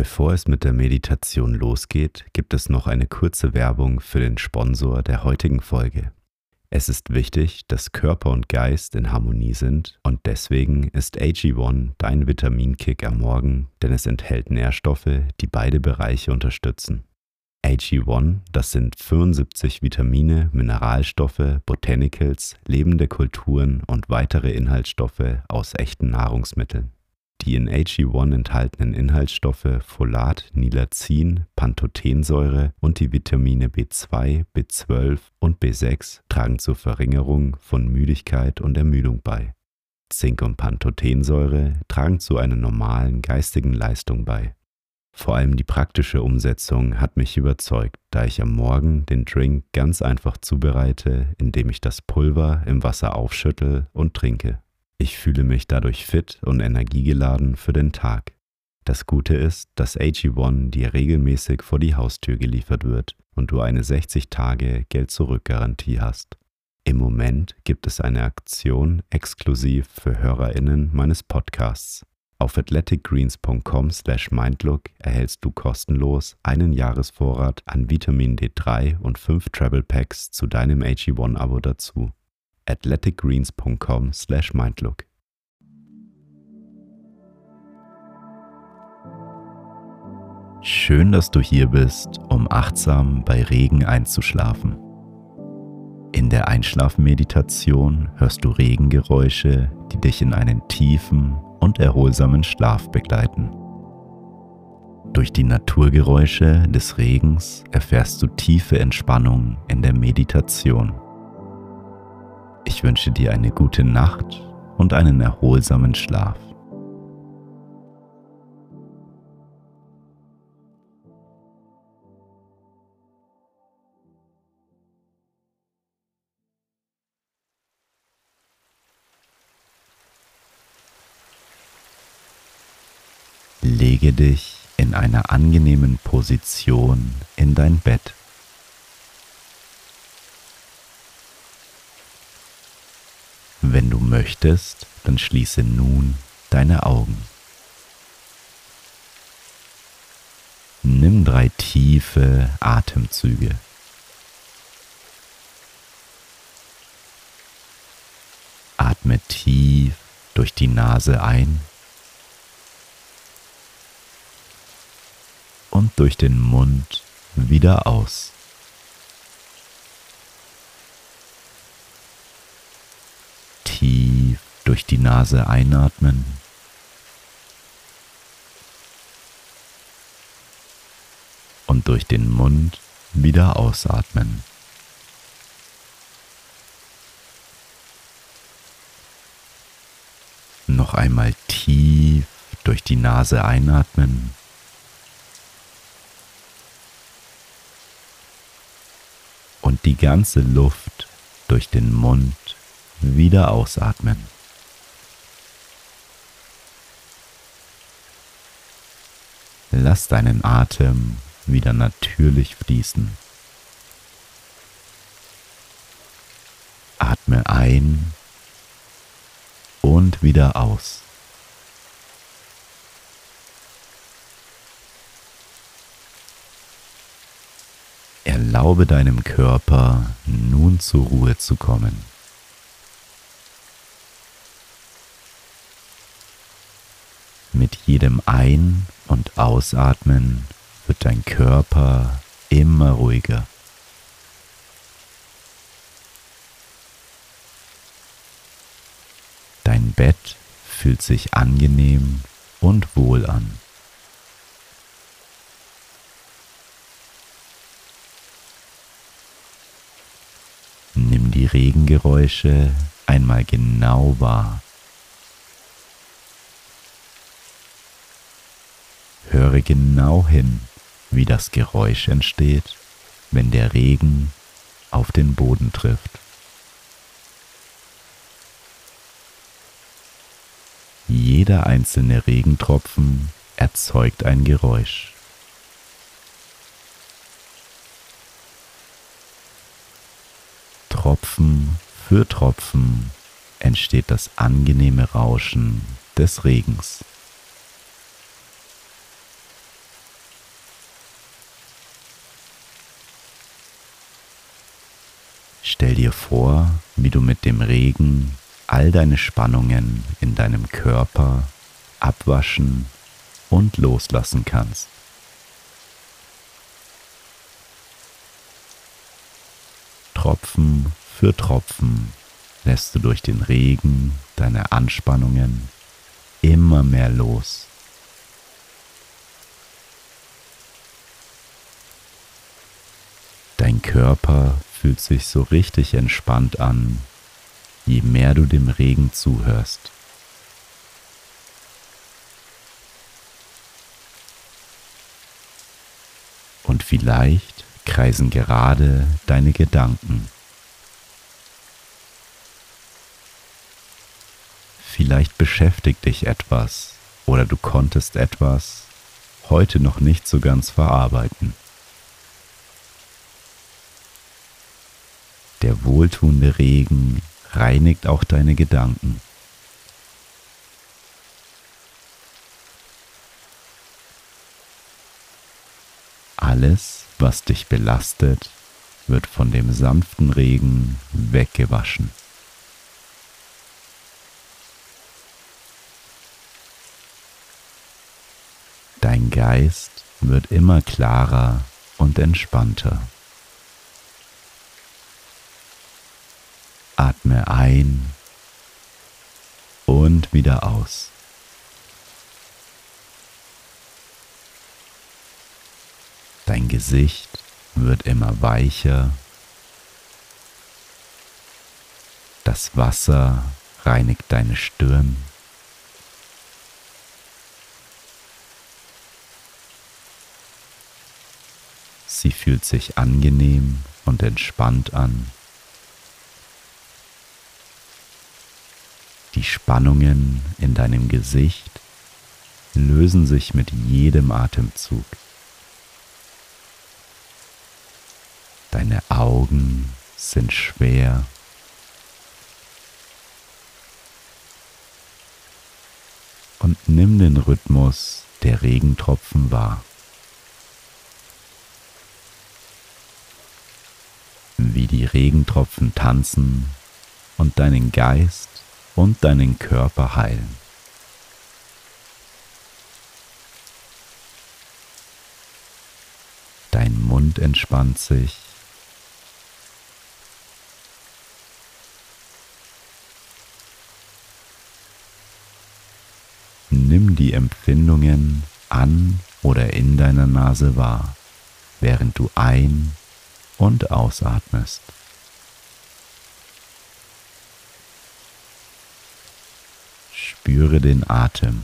Bevor es mit der Meditation losgeht, gibt es noch eine kurze Werbung für den Sponsor der heutigen Folge. Es ist wichtig, dass Körper und Geist in Harmonie sind und deswegen ist AG1 dein Vitaminkick am Morgen, denn es enthält Nährstoffe, die beide Bereiche unterstützen. AG1, das sind 75 Vitamine, Mineralstoffe, Botanicals, lebende Kulturen und weitere Inhaltsstoffe aus echten Nahrungsmitteln. Die in AG1 enthaltenen Inhaltsstoffe Folat, Nilazin, Pantothensäure und die Vitamine B2, B12 und B6 tragen zur Verringerung von Müdigkeit und Ermüdung bei. Zink und Pantothensäure tragen zu einer normalen geistigen Leistung bei. Vor allem die praktische Umsetzung hat mich überzeugt, da ich am Morgen den Drink ganz einfach zubereite, indem ich das Pulver im Wasser aufschüttel und trinke. Ich fühle mich dadurch fit und energiegeladen für den Tag. Das Gute ist, dass AG1 dir regelmäßig vor die Haustür geliefert wird und du eine 60 Tage Geld-Zurück-Garantie hast. Im Moment gibt es eine Aktion exklusiv für HörerInnen meines Podcasts. Auf athleticgreens.com slash mindlook erhältst du kostenlos einen Jahresvorrat an Vitamin D3 und 5 Travel Packs zu deinem AG1-Abo dazu athleticgreens.com slash mindlook. Schön, dass du hier bist, um achtsam bei Regen einzuschlafen. In der Einschlafmeditation hörst du Regengeräusche, die dich in einen tiefen und erholsamen Schlaf begleiten. Durch die Naturgeräusche des Regens erfährst du tiefe Entspannung in der Meditation. Ich wünsche dir eine gute Nacht und einen erholsamen Schlaf. Lege dich in einer angenehmen Position in dein Bett. Wenn du möchtest, dann schließe nun deine Augen. Nimm drei tiefe Atemzüge. Atme tief durch die Nase ein und durch den Mund wieder aus. tief durch die Nase einatmen. Und durch den Mund wieder ausatmen. Noch einmal tief durch die Nase einatmen. Und die ganze Luft durch den Mund wieder ausatmen. Lass deinen Atem wieder natürlich fließen. Atme ein und wieder aus. Erlaube deinem Körper nun zur Ruhe zu kommen. Mit jedem Ein- und Ausatmen wird dein Körper immer ruhiger. Dein Bett fühlt sich angenehm und wohl an. Nimm die Regengeräusche einmal genau wahr. Höre genau hin, wie das Geräusch entsteht, wenn der Regen auf den Boden trifft. Jeder einzelne Regentropfen erzeugt ein Geräusch. Tropfen für Tropfen entsteht das angenehme Rauschen des Regens. Stell dir vor, wie du mit dem Regen all deine Spannungen in deinem Körper abwaschen und loslassen kannst. Tropfen für Tropfen lässt du durch den Regen deine Anspannungen immer mehr los. Dein Körper fühlt sich so richtig entspannt an, je mehr du dem Regen zuhörst. Und vielleicht kreisen gerade deine Gedanken. Vielleicht beschäftigt dich etwas oder du konntest etwas heute noch nicht so ganz verarbeiten. Der wohltuende Regen reinigt auch deine Gedanken. Alles, was dich belastet, wird von dem sanften Regen weggewaschen. Dein Geist wird immer klarer und entspannter. Atme ein und wieder aus. Dein Gesicht wird immer weicher. Das Wasser reinigt deine Stirn. Sie fühlt sich angenehm und entspannt an. Die Spannungen in deinem Gesicht lösen sich mit jedem Atemzug. Deine Augen sind schwer. Und nimm den Rhythmus der Regentropfen wahr. Wie die Regentropfen tanzen und deinen Geist und deinen Körper heilen. Dein Mund entspannt sich. Nimm die Empfindungen an oder in deiner Nase wahr, während du ein- und ausatmest. Spüre den Atem.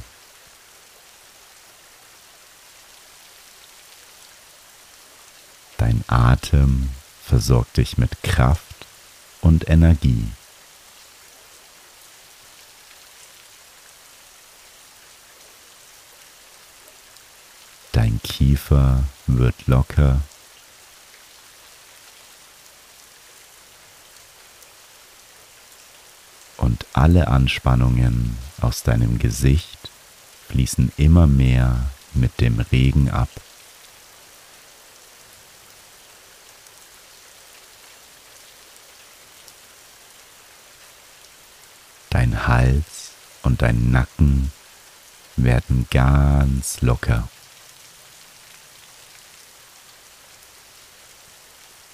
Dein Atem versorgt dich mit Kraft und Energie. Dein Kiefer wird locker und alle Anspannungen aus deinem Gesicht fließen immer mehr mit dem Regen ab. Dein Hals und dein Nacken werden ganz locker.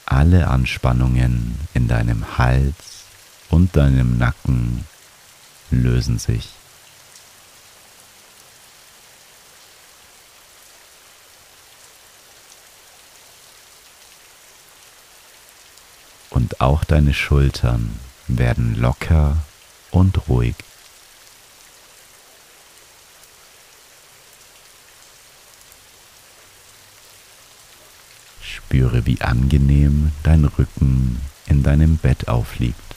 Alle Anspannungen in deinem Hals und deinem Nacken lösen sich. Und auch deine Schultern werden locker und ruhig. Spüre, wie angenehm dein Rücken in deinem Bett aufliegt.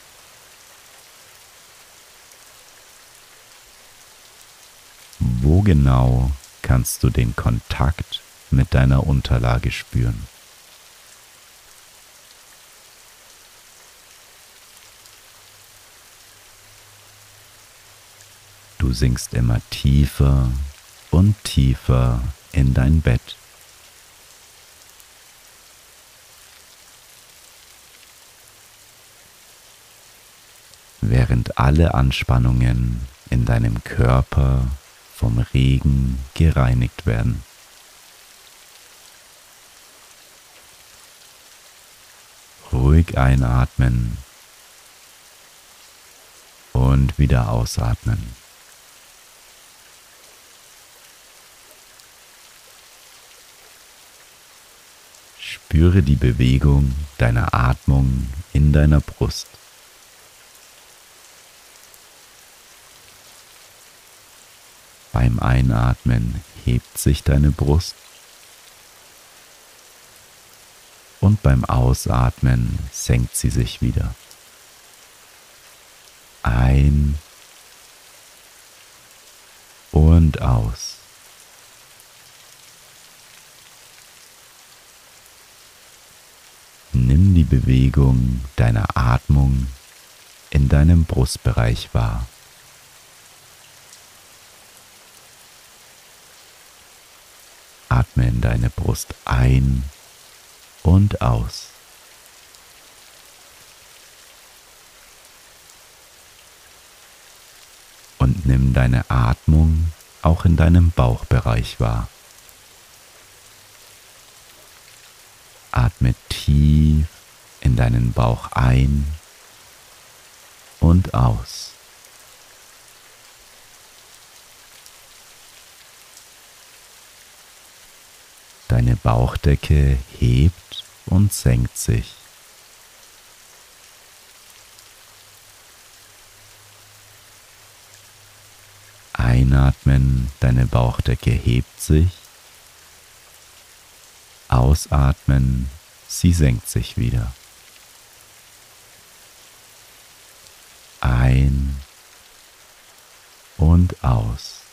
Wo genau kannst du den Kontakt mit deiner Unterlage spüren? Du sinkst immer tiefer und tiefer in dein Bett. während alle Anspannungen in deinem Körper vom Regen gereinigt werden. Ruhig einatmen und wieder ausatmen. Spüre die Bewegung deiner Atmung in deiner Brust. Beim Einatmen hebt sich deine Brust und beim Ausatmen senkt sie sich wieder. Ein und aus. Nimm die Bewegung deiner Atmung in deinem Brustbereich wahr. Atme in deine Brust ein und aus. Und nimm deine Atmung auch in deinem Bauchbereich wahr. Atme tief in deinen Bauch ein und aus. Deine Bauchdecke hebt und senkt sich. Einatmen, deine Bauchdecke hebt sich. Ausatmen, sie senkt sich wieder. Ein und aus.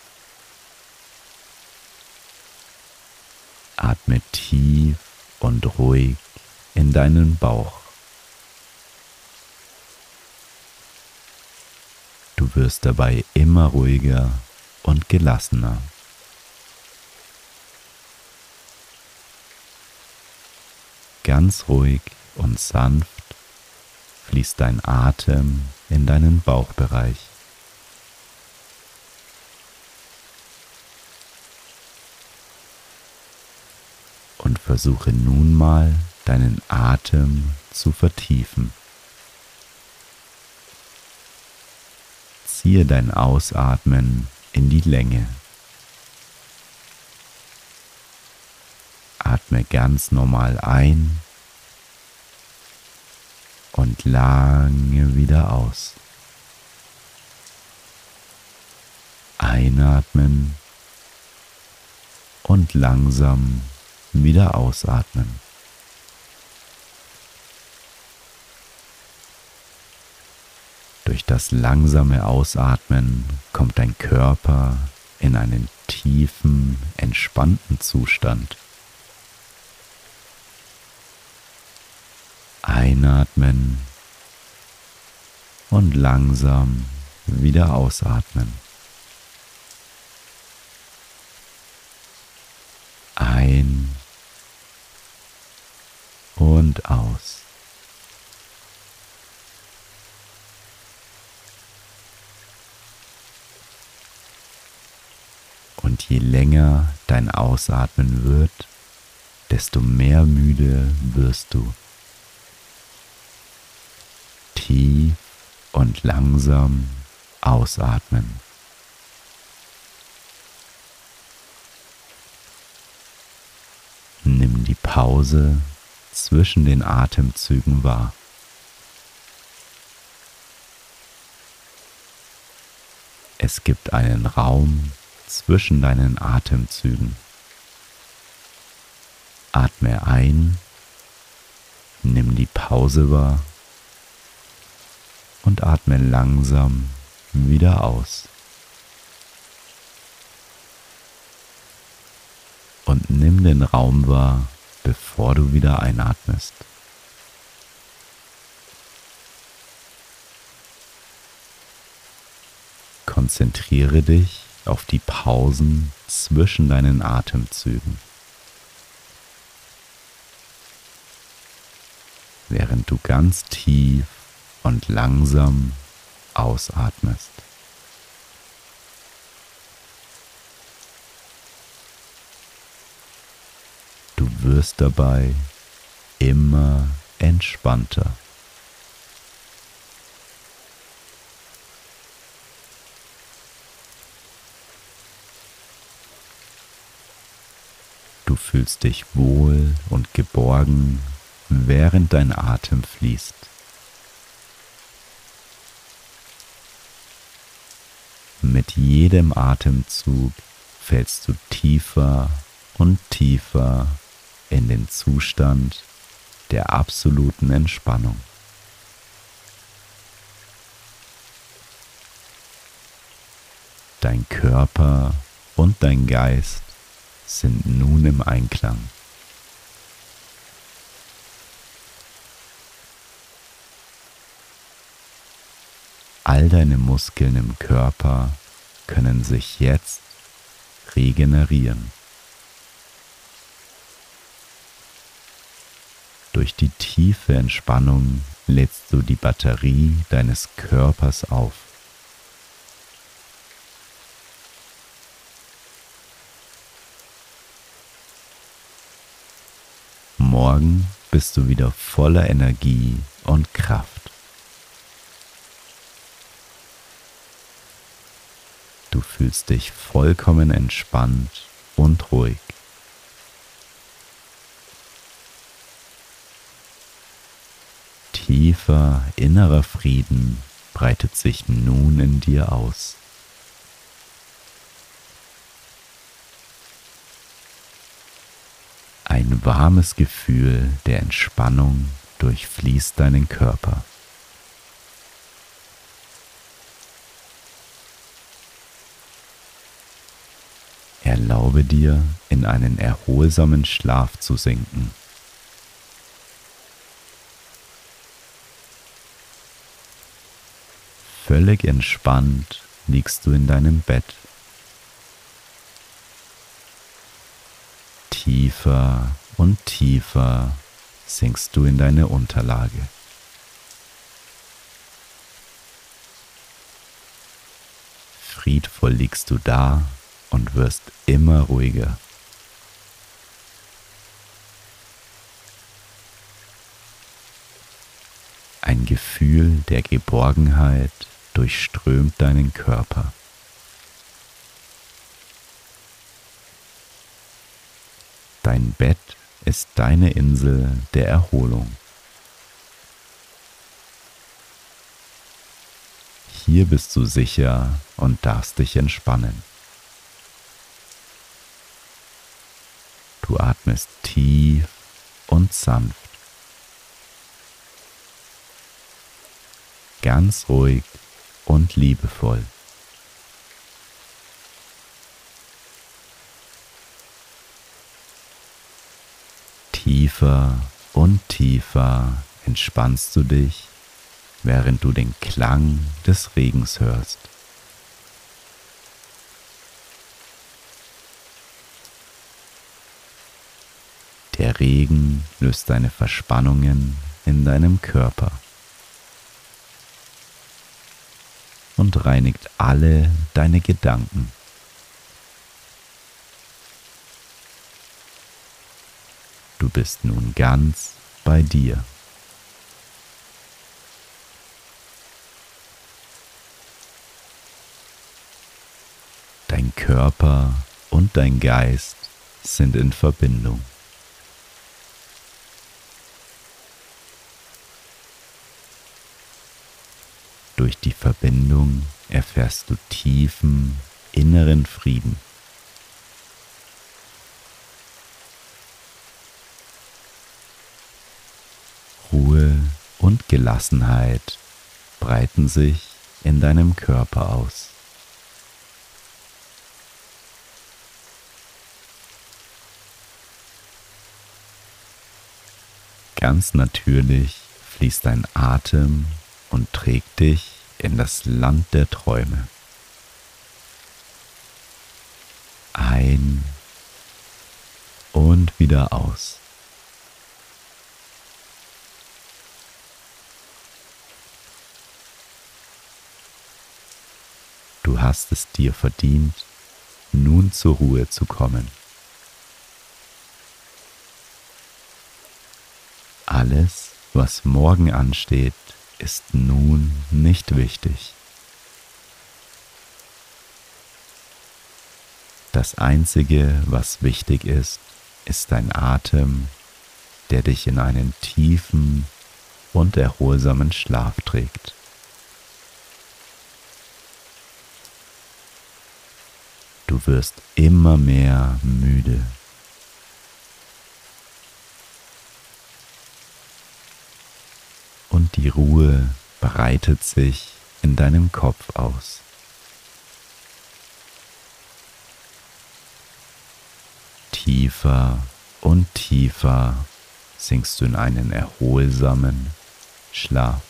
Atme tief und ruhig in deinen Bauch. Du wirst dabei immer ruhiger und gelassener. Ganz ruhig und sanft fließt dein Atem in deinen Bauchbereich. und versuche nun mal deinen Atem zu vertiefen. Ziehe dein Ausatmen in die Länge. Atme ganz normal ein und lange wieder aus. Einatmen und langsam wieder ausatmen. Durch das langsame Ausatmen kommt dein Körper in einen tiefen, entspannten Zustand. Einatmen und langsam wieder ausatmen. Ein und aus. Und je länger dein Ausatmen wird, desto mehr müde wirst du. Tief und langsam ausatmen. Nimm die Pause zwischen den Atemzügen wahr. Es gibt einen Raum zwischen deinen Atemzügen. Atme ein, nimm die Pause wahr und atme langsam wieder aus. Und nimm den Raum wahr bevor du wieder einatmest. Konzentriere dich auf die Pausen zwischen deinen Atemzügen. Während du ganz tief und langsam ausatmest. Du wirst dabei immer entspannter. Du fühlst dich wohl und geborgen, während dein Atem fließt. Mit jedem Atemzug fällst du tiefer und tiefer in den Zustand der absoluten Entspannung. Dein Körper und dein Geist sind nun im Einklang. All deine Muskeln im Körper können sich jetzt regenerieren. Durch die tiefe Entspannung lädst du die Batterie deines Körpers auf. Morgen bist du wieder voller Energie und Kraft. Du fühlst dich vollkommen entspannt und ruhig. Tiefer innerer Frieden breitet sich nun in dir aus. Ein warmes Gefühl der Entspannung durchfließt deinen Körper. Erlaube dir, in einen erholsamen Schlaf zu sinken. Völlig entspannt liegst du in deinem Bett. Tiefer und tiefer sinkst du in deine Unterlage. Friedvoll liegst du da und wirst immer ruhiger. Ein Gefühl der Geborgenheit durchströmt deinen Körper. Dein Bett ist deine Insel der Erholung. Hier bist du sicher und darfst dich entspannen. Du atmest tief und sanft. Ganz ruhig und liebevoll. Tiefer und tiefer entspannst du dich, während du den Klang des Regens hörst. Der Regen löst deine Verspannungen in deinem Körper. Und reinigt alle deine Gedanken. Du bist nun ganz bei dir. Dein Körper und dein Geist sind in Verbindung. Durch die Verbindung erfährst du tiefen inneren Frieden. Ruhe und Gelassenheit breiten sich in deinem Körper aus. Ganz natürlich fließt dein Atem und trägt dich in das Land der Träume. Ein und wieder aus. hast es dir verdient, nun zur Ruhe zu kommen. Alles, was morgen ansteht, ist nun nicht wichtig. Das Einzige, was wichtig ist, ist dein Atem, der dich in einen tiefen und erholsamen Schlaf trägt. Du wirst immer mehr müde. Die Ruhe breitet sich in deinem Kopf aus. Tiefer und tiefer sinkst du in einen erholsamen Schlaf.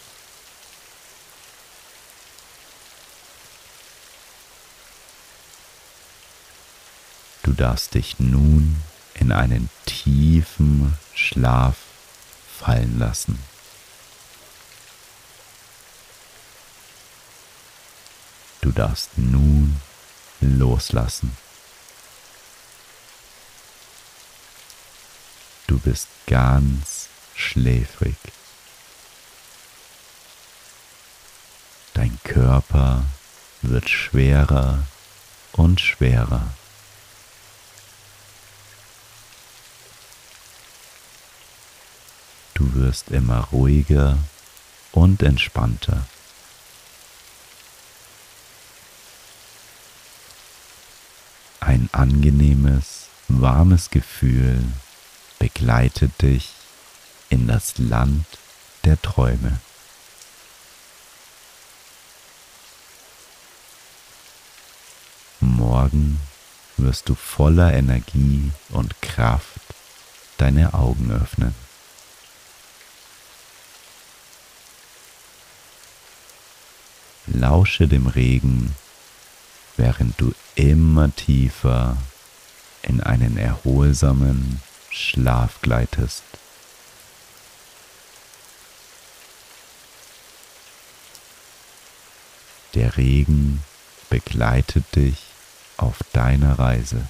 Du darfst dich nun in einen tiefen Schlaf fallen lassen. Du darfst nun loslassen. Du bist ganz schläfrig. Dein Körper wird schwerer und schwerer. Du wirst immer ruhiger und entspannter. Ein angenehmes, warmes Gefühl begleitet dich in das Land der Träume. Morgen wirst du voller Energie und Kraft deine Augen öffnen. Lausche dem Regen, während du immer tiefer in einen erholsamen Schlaf gleitest. Der Regen begleitet dich auf deiner Reise.